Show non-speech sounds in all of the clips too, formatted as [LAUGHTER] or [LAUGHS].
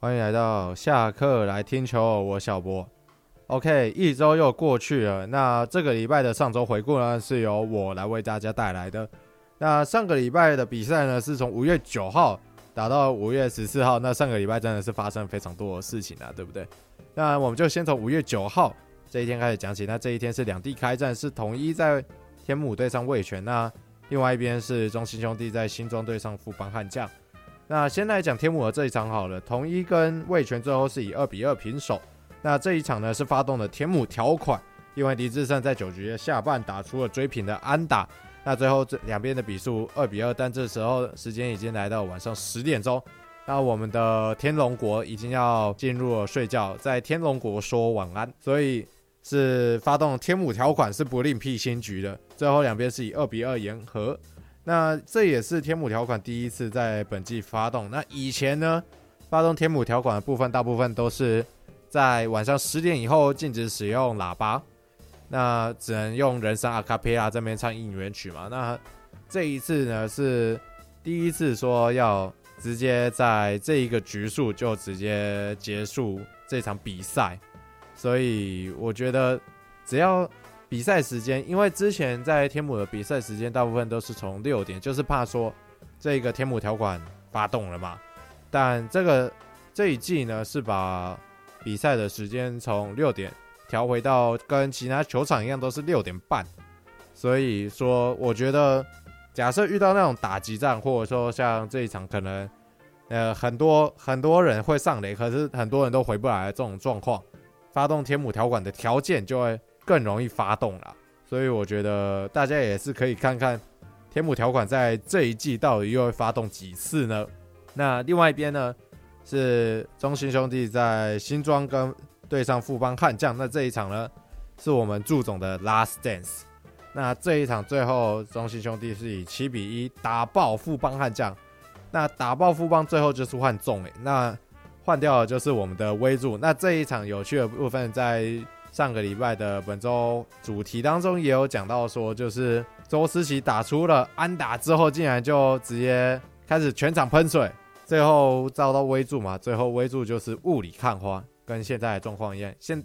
欢迎来到下课来听球，我小博。OK，一周又过去了，那这个礼拜的上周回顾呢，是由我来为大家带来的。那上个礼拜的比赛呢，是从五月九号打到五月十四号。那上个礼拜真的是发生非常多的事情啊，对不对？那我们就先从五月九号这一天开始讲起。那这一天是两地开战，是统一在天母队上卫权，那另外一边是中心兄弟在新庄队上副帮悍将。那先来讲天母的这一场好了，统一跟味全最后是以二比二平手。那这一场呢是发动了天母条款，因为李智胜在九局的下半打出了追平的安打。那最后这两边的比数二比二，但这时候时间已经来到晚上十点钟。那我们的天龙国已经要进入了睡觉，在天龙国说晚安，所以是发动天母条款是不另辟新局的。最后两边是以二比二言和。那这也是天母条款第一次在本季发动。那以前呢，发动天母条款的部分，大部分都是在晚上十点以后禁止使用喇叭，那只能用人声阿卡贝拉这边唱应援曲嘛。那这一次呢，是第一次说要直接在这一个局数就直接结束这场比赛，所以我觉得只要。比赛时间，因为之前在天母的比赛时间大部分都是从六点，就是怕说这个天母条款发动了嘛。但这个这一季呢，是把比赛的时间从六点调回到跟其他球场一样，都是六点半。所以说，我觉得假设遇到那种打击战，或者说像这一场可能呃很多很多人会上雷，可是很多人都回不来这种状况，发动天母条款的条件就会。更容易发动了，所以我觉得大家也是可以看看天母条款在这一季到底又会发动几次呢？那另外一边呢，是中信兄弟在新庄跟对上富邦悍将，那这一场呢是我们祝总的 last dance。那这一场最后中信兄弟是以七比一打爆富邦悍将，那打爆富邦最后就是换中诶，那换掉的就是我们的威助。那这一场有趣的部分在。上个礼拜的本周主题当中也有讲到说，就是周思齐打出了安打之后，竟然就直接开始全场喷水，最后遭到威助嘛，最后威助就是雾里看花，跟现在的状况一样。现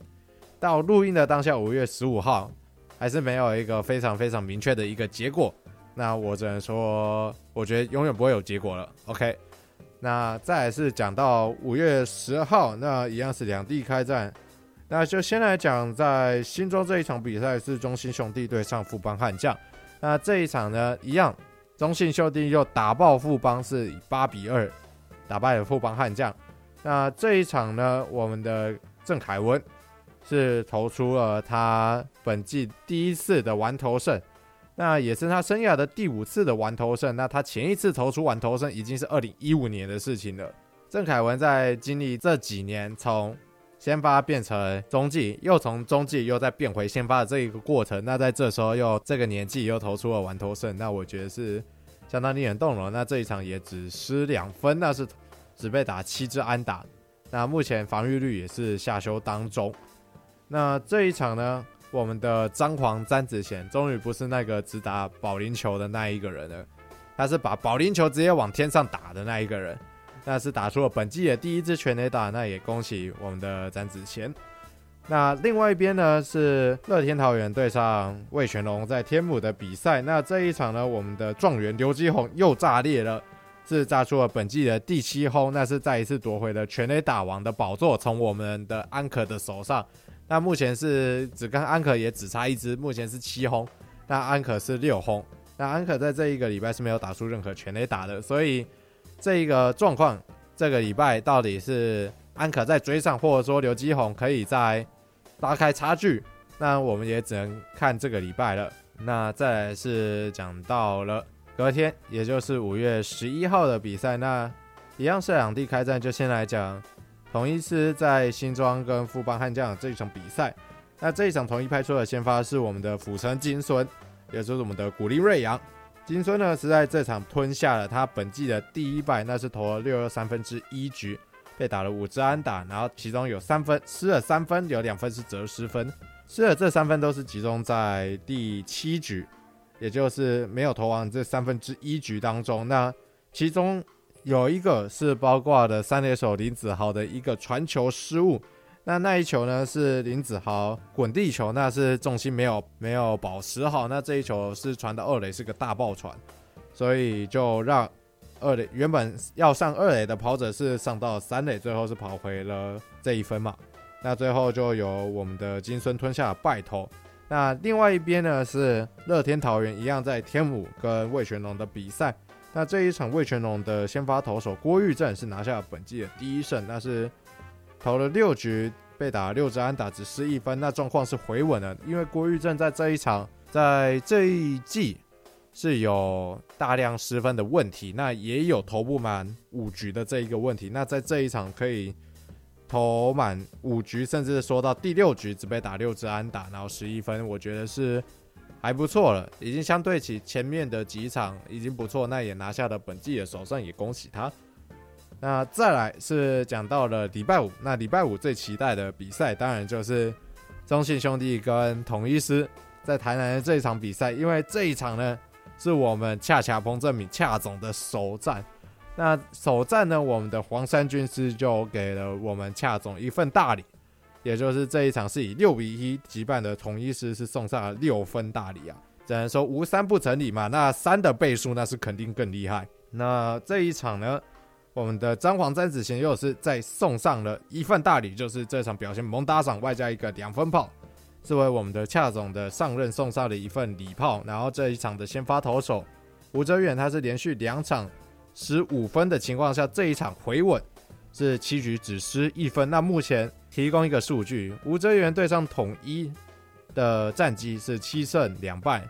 到录音的当下，五月十五号还是没有一个非常非常明确的一个结果。那我只能说，我觉得永远不会有结果了。OK，那再来是讲到五月十号，那一样是两地开战。那就先来讲，在新庄这一场比赛是中信兄弟对上富邦悍将。那这一场呢，一样，中信兄弟又打爆富邦，是以八比二打败了富邦悍将。那这一场呢，我们的郑凯文是投出了他本季第一次的完投胜，那也是他生涯的第五次的完投胜。那他前一次投出完投胜已经是二零一五年的事情了。郑凯文在经历这几年从先发变成中继，又从中继又再变回先发的这一个过程，那在这时候又这个年纪又投出了完投胜，那我觉得是相当令人动容。那这一场也只失两分，那是只被打七支安打，那目前防御率也是下修当中。那这一场呢，我们的张狂詹子贤终于不是那个只打保龄球的那一个人了，他是把保龄球直接往天上打的那一个人。那是打出了本季的第一支全垒打，那也恭喜我们的詹子贤。那另外一边呢，是乐天桃园对上魏全龙在天母的比赛。那这一场呢，我们的状元刘基宏又炸裂了，是炸出了本季的第七轰，那是再一次夺回了全垒打王的宝座，从我们的安可的手上。那目前是只跟安可也只差一支，目前是七轰，那安可是六轰。那安可在这一个礼拜是没有打出任何全垒打的，所以。这一个状况，这个礼拜到底是安可在追上，或者说刘基宏可以再拉开差距？那我们也只能看这个礼拜了。那再来是讲到了隔天，也就是五月十一号的比赛，那一样是两地开战，就先来讲统一师在新庄跟富邦悍将这一场比赛。那这一场统一派出的先发是我们的釜山金孙，也就是我们的古林瑞阳。金孙呢是在这场吞下了他本季的第一败，那是投了六又三分之一局，被打了五支安打，然后其中有三分失了三分，有两分是折失分，失了这三分都是集中在第七局，也就是没有投完这三分之一局当中。那其中有一个是包括的三垒手林子豪的一个传球失误。那那一球呢是林子豪滚地球，那是重心没有没有保持好，那这一球是传到二垒是个大爆传，所以就让二垒原本要上二垒的跑者是上到三垒，最后是跑回了这一分嘛。那最后就由我们的金孙吞下败投。那另外一边呢是乐天桃园一样在天母跟魏全龙的比赛。那这一场魏全龙的先发投手郭玉正是拿下了本季的第一胜，那是投了六局被打六支安打只失一分，那状况是回稳了。因为郭玉正在这一场在这一季是有大量失分的问题，那也有投不满五局的这一个问题，那在这一场可以。投满五局，甚至说到第六局只被打六支安打，然后十一分，我觉得是还不错了，已经相对起前面的几场已经不错，那也拿下了本季的首胜，也恭喜他。那再来是讲到了礼拜五，那礼拜五最期待的比赛，当然就是中信兄弟跟统一狮在台南的这一场比赛，因为这一场呢是我们恰恰彭政闵恰总的首战。那首战呢，我们的黄山军师就给了我们恰总一份大礼，也就是这一场是以六比一击败的统一狮，是送上了六分大礼啊！只能说无三不成礼嘛，那三的倍数那是肯定更厉害。那这一场呢，我们的詹皇詹子贤又是再送上了一份大礼，就是这场表现猛打赏外加一个两分炮，是为我们的恰总的上任送上了一份礼炮。然后这一场的先发投手吴哲远，他是连续两场。十五分的情况下，这一场回稳是七局只失一分。那目前提供一个数据，吴哲远对上统一的战绩是七胜两败，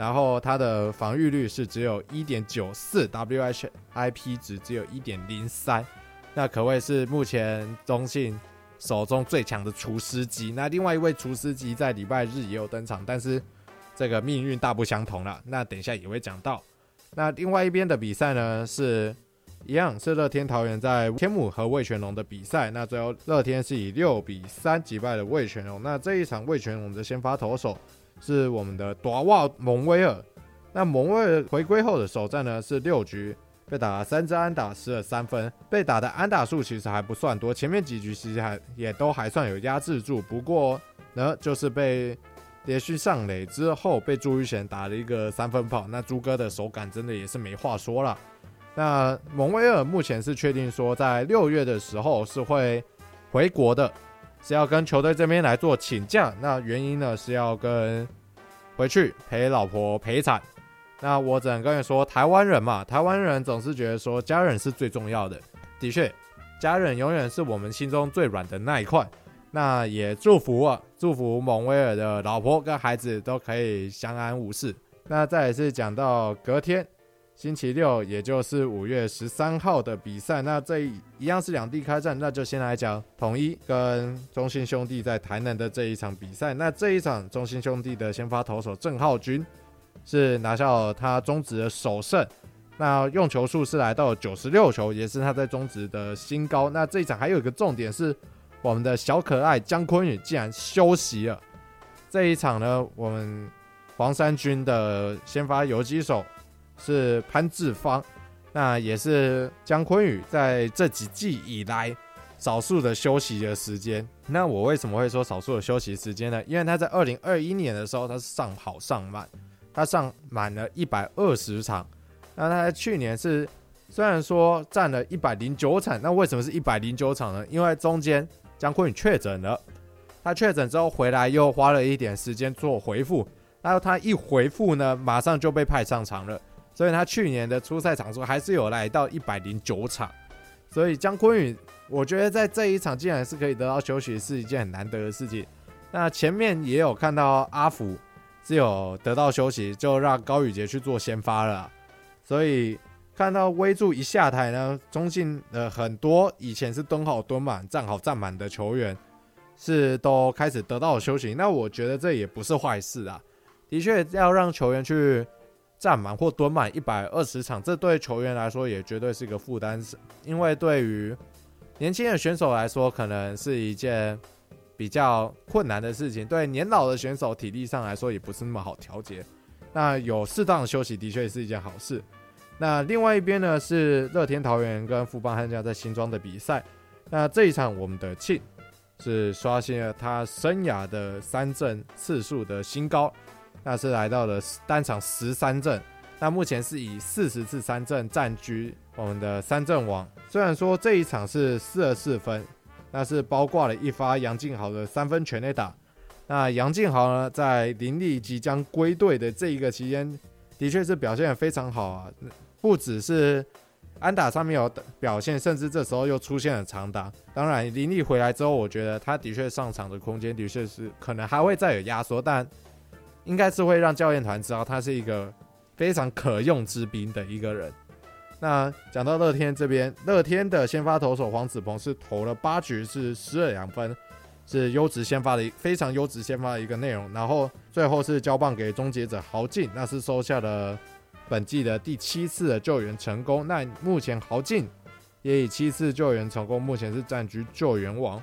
然后他的防御率是只有一点九四，WHIP 值只有一点零三，那可谓是目前中信手中最强的厨师机。那另外一位厨师机在礼拜日也有登场，但是这个命运大不相同了。那等一下也会讲到。那另外一边的比赛呢，是一样是乐天桃园在天母和魏全龙的比赛。那最后乐天是以六比三击败了魏全龙。那这一场魏全龙的先发投手是我们的朵瓦蒙威尔。那蒙威尔回归后的首战呢，是六局被打了三支安打，失了三分，被打的安打数其实还不算多。前面几局其实还也都还算有压制住，不过呢，就是被。连续上垒之后，被朱玉贤打了一个三分炮。那朱哥的手感真的也是没话说了。那蒙威尔目前是确定说，在六月的时候是会回国的，是要跟球队这边来做请假。那原因呢，是要跟回去陪老婆陪产。那我只能跟你说，台湾人嘛，台湾人总是觉得说家人是最重要的。的确，家人永远是我们心中最软的那一块。那也祝福啊，祝福蒙威尔的老婆跟孩子都可以相安无事。那再也是讲到隔天星期六，也就是五月十三号的比赛。那这一样是两地开战，那就先来讲统一跟中信兄弟在台南的这一场比赛。那这一场中信兄弟的先发投手郑浩均是拿下了他中职的首胜，那用球数是来到九十六球，也是他在中职的新高。那这一场还有一个重点是。我们的小可爱江坤宇竟然休息了。这一场呢，我们黄衫军的先发游击手是潘志芳，那也是江坤宇在这几季以来少数的休息的时间。那我为什么会说少数的休息时间呢？因为他在二零二一年的时候，他是上好上满，他上满了一百二十场。那他在去年是虽然说占了一百零九场，那为什么是一百零九场呢？因为中间。江坤宇确诊了，他确诊之后回来又花了一点时间做恢复，然后他一恢复呢，马上就被派上场了，所以他去年的出赛场数还是有来到一百零九场，所以江坤宇我觉得在这一场竟然是可以得到休息，是一件很难得的事情。那前面也有看到阿福是有得到休息，就让高宇杰去做先发了，所以。看到威助一下台呢，中信的很多以前是蹲好蹲满、站好站满的球员，是都开始得到了休息。那我觉得这也不是坏事啊。的确，要让球员去站满或蹲满一百二十场，这对球员来说也绝对是一个负担。因为对于年轻的选手来说，可能是一件比较困难的事情；对年老的选手，体力上来说也不是那么好调节。那有适当的休息，的确是一件好事。那另外一边呢是乐天桃园跟富邦悍将在新庄的比赛。那这一场我们的庆是刷新了他生涯的三振次数的新高，那是来到了单场十三阵。那目前是以四十次三阵占据我们的三阵王。虽然说这一场是四十四分，那是包括了一发杨敬豪的三分全垒打。那杨敬豪呢，在林立即将归队的这一个期间，的确是表现得非常好啊，不只是安打上面有表现，甚至这时候又出现了长打。当然，林立回来之后，我觉得他的确上场的空间的确是可能还会再有压缩，但应该是会让教练团知道他是一个。非常可用之兵的一个人。那讲到乐天这边，乐天的先发投手黄子鹏是投了八局，是失了两分，是优质先发的非常优质先发的一个内容。然后最后是交棒给终结者豪进，那是收下了本季的第七次的救援成功。那目前豪进也以七次救援成功，目前是占据救援王。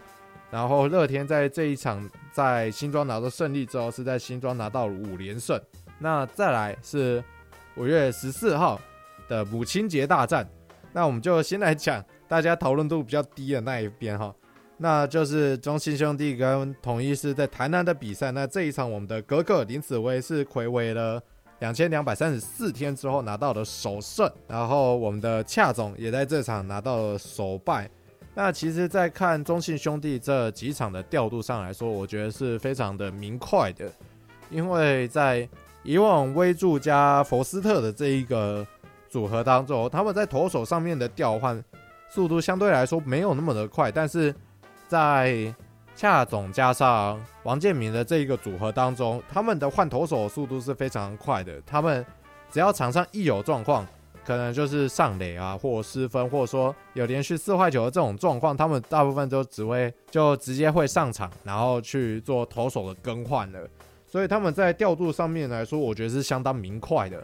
然后乐天在这一场在新庄拿到胜利之后，是在新庄拿到五连胜。那再来是。五月十四号的母亲节大战，那我们就先来讲大家讨论度比较低的那一边哈，那就是中信兄弟跟统一是在台南的比赛。那这一场我们的格格林子威是睽违了两千两百三十四天之后拿到了首胜，然后我们的恰总也在这场拿到了首败。那其实，在看中信兄弟这几场的调度上来说，我觉得是非常的明快的，因为在以往威助加佛斯特的这一个组合当中，他们在投手上面的调换速度相对来说没有那么的快，但是在恰总加上王建民的这一个组合当中，他们的换投手速度是非常快的。他们只要场上一有状况，可能就是上垒啊，或失分，或者说有连续四坏球的这种状况，他们大部分都只会就直接会上场，然后去做投手的更换了。所以他们在调度上面来说，我觉得是相当明快的。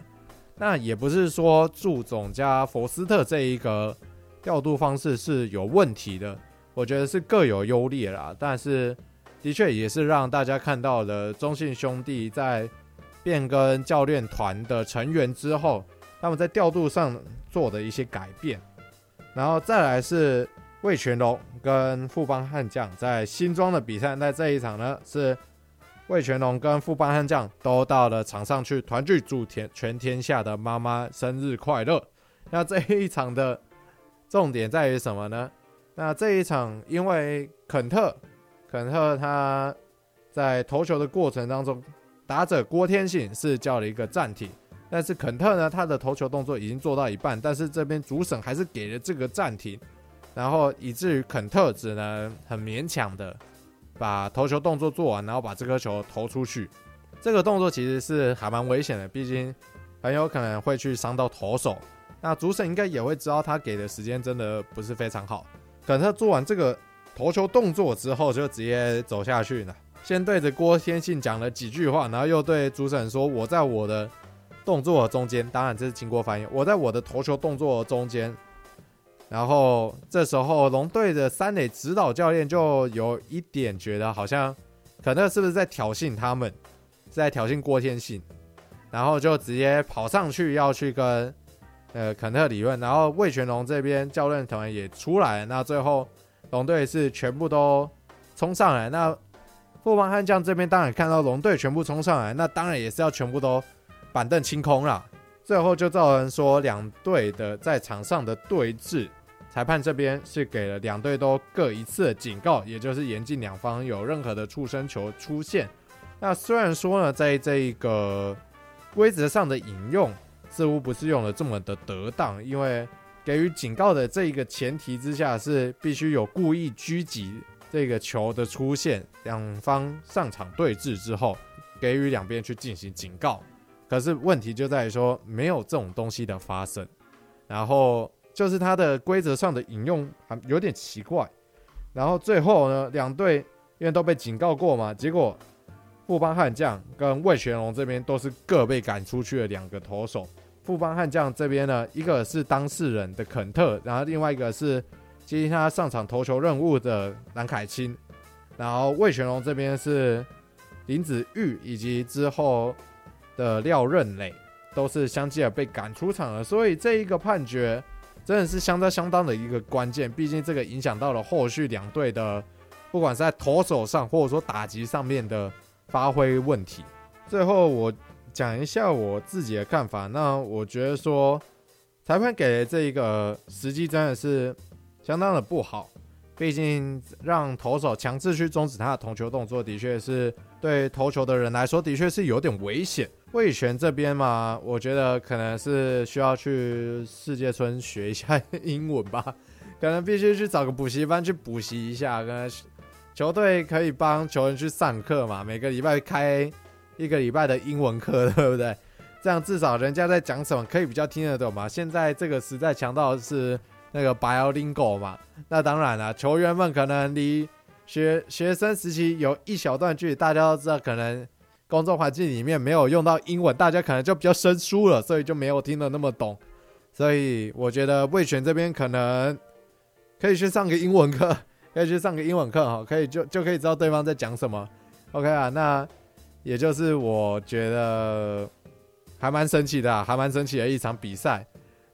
那也不是说祝总加佛斯特这一个调度方式是有问题的，我觉得是各有优劣啦。但是的确也是让大家看到了中信兄弟在变更教练团的成员之后，他们在调度上做的一些改变。然后再来是魏全龙跟富邦悍将在新庄的比赛，那这一场呢是。魏全龙跟富邦悍将都到了场上去团聚，祝天全天下的妈妈生日快乐。那这一场的重点在于什么呢？那这一场因为肯特，肯特他在投球的过程当中，打者郭天信是叫了一个暂停，但是肯特呢，他的投球动作已经做到一半，但是这边主审还是给了这个暂停，然后以至于肯特只能很勉强的。把投球动作做完，然后把这颗球投出去。这个动作其实是还蛮危险的，毕竟很有可能会去伤到投手。那主审应该也会知道他给的时间真的不是非常好。等他做完这个投球动作之后，就直接走下去了。先对着郭天信讲了几句话，然后又对主审说：“我在我的动作中间，当然这是经过翻译，我在我的投球动作中间。”然后这时候龙队的三垒指导教练就有一点觉得好像肯特是不是在挑衅他们，在挑衅郭天信，然后就直接跑上去要去跟呃肯特理论，然后魏全龙这边教练团也出来了，那最后龙队是全部都冲上来，那富邦悍将这边当然看到龙队全部冲上来，那当然也是要全部都板凳清空了。最后就造成说两队的在场上的对峙，裁判这边是给了两队都各一次警告，也就是严禁两方有任何的触身球出现。那虽然说呢，在这一个规则上的引用似乎不是用的这么的得当，因为给予警告的这一个前提之下是必须有故意狙击这个球的出现，两方上场对峙之后，给予两边去进行警告。可是问题就在于说没有这种东西的发生，然后就是它的规则上的引用还有点奇怪，然后最后呢，两队因为都被警告过嘛，结果富邦悍将跟魏全龙这边都是各被赶出去的两个投手。富邦悍将这边呢，一个是当事人的肯特，然后另外一个是接替他上场投球任务的蓝凯钦，然后魏全龙这边是林子玉以及之后。的廖任磊，都是相继的被赶出场了，所以这一个判决真的是相当相当的一个关键，毕竟这个影响到了后续两队的，不管是在投手上或者说打击上面的发挥问题。最后我讲一下我自己的看法，那我觉得说裁判给的这一个时机真的是相当的不好。毕竟让投手强制去终止他的投球动作，的确是对投球的人来说，的确是有点危险。魏全这边嘛，我觉得可能是需要去世界村学一下 [LAUGHS] 英文吧，可能必须去找个补习班去补习一下。可能球队可以帮球员去上课嘛，每个礼拜开一个礼拜的英文课，[LAUGHS] 对不对？这样至少人家在讲什么可以比较听得懂嘛。现在这个时代强调的是。那个 bilingual 嘛，那当然了，球员们可能离学学生时期有一小段距离，大家都知道，可能工作环境里面没有用到英文，大家可能就比较生疏了，所以就没有听得那么懂。所以我觉得味全这边可能可以去上个英文课，可以去上个英文课哈，可以就就可以知道对方在讲什么。OK 啊，那也就是我觉得还蛮神奇的，还蛮神奇的一场比赛。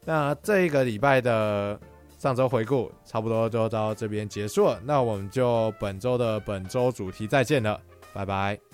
那这一个礼拜的上周回顾差不多就到这边结束了，那我们就本周的本周主题再见了，拜拜。